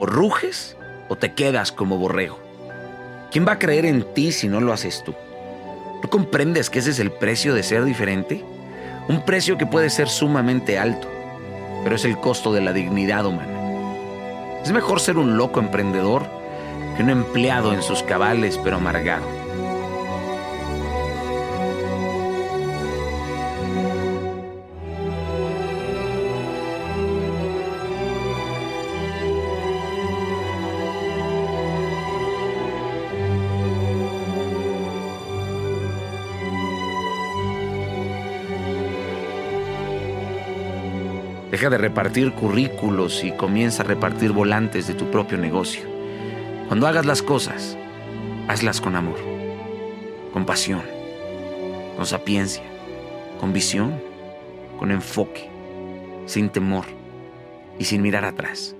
O ruges o te quedas como borrego. ¿Quién va a creer en ti si no lo haces tú? ¿No comprendes que ese es el precio de ser diferente? Un precio que puede ser sumamente alto, pero es el costo de la dignidad humana. Es mejor ser un loco emprendedor que un empleado en sus cabales pero amargado. Deja de repartir currículos y comienza a repartir volantes de tu propio negocio. Cuando hagas las cosas, hazlas con amor, con pasión, con sapiencia, con visión, con enfoque, sin temor y sin mirar atrás.